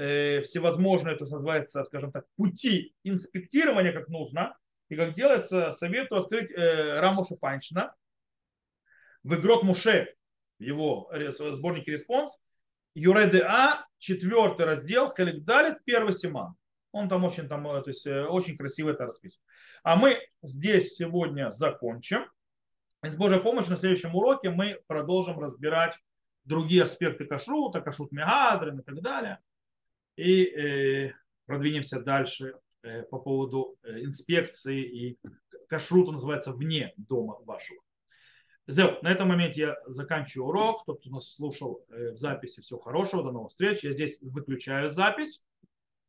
э, всевозможные, то называется, скажем так, пути инспектирования, как нужно, и как делается, советую открыть э, Рамуша Файншина в Игрок Муше, его сборнике Респонс, Юреды А, четвертый раздел, Халикдалит, первый Симан. Он там очень, там, э, то есть, э, очень красиво это расписывает. А мы здесь сегодня закончим. И с Божьей помощью на следующем уроке мы продолжим разбирать другие аспекты кашрута, кашрут мегадрин и так далее и э, продвинемся дальше э, по поводу э, инспекции и кашрута называется вне дома вашего. На этом моменте я заканчиваю урок. Тот, кто нас слушал в записи, всего хорошего, до новых встреч. Я здесь выключаю запись.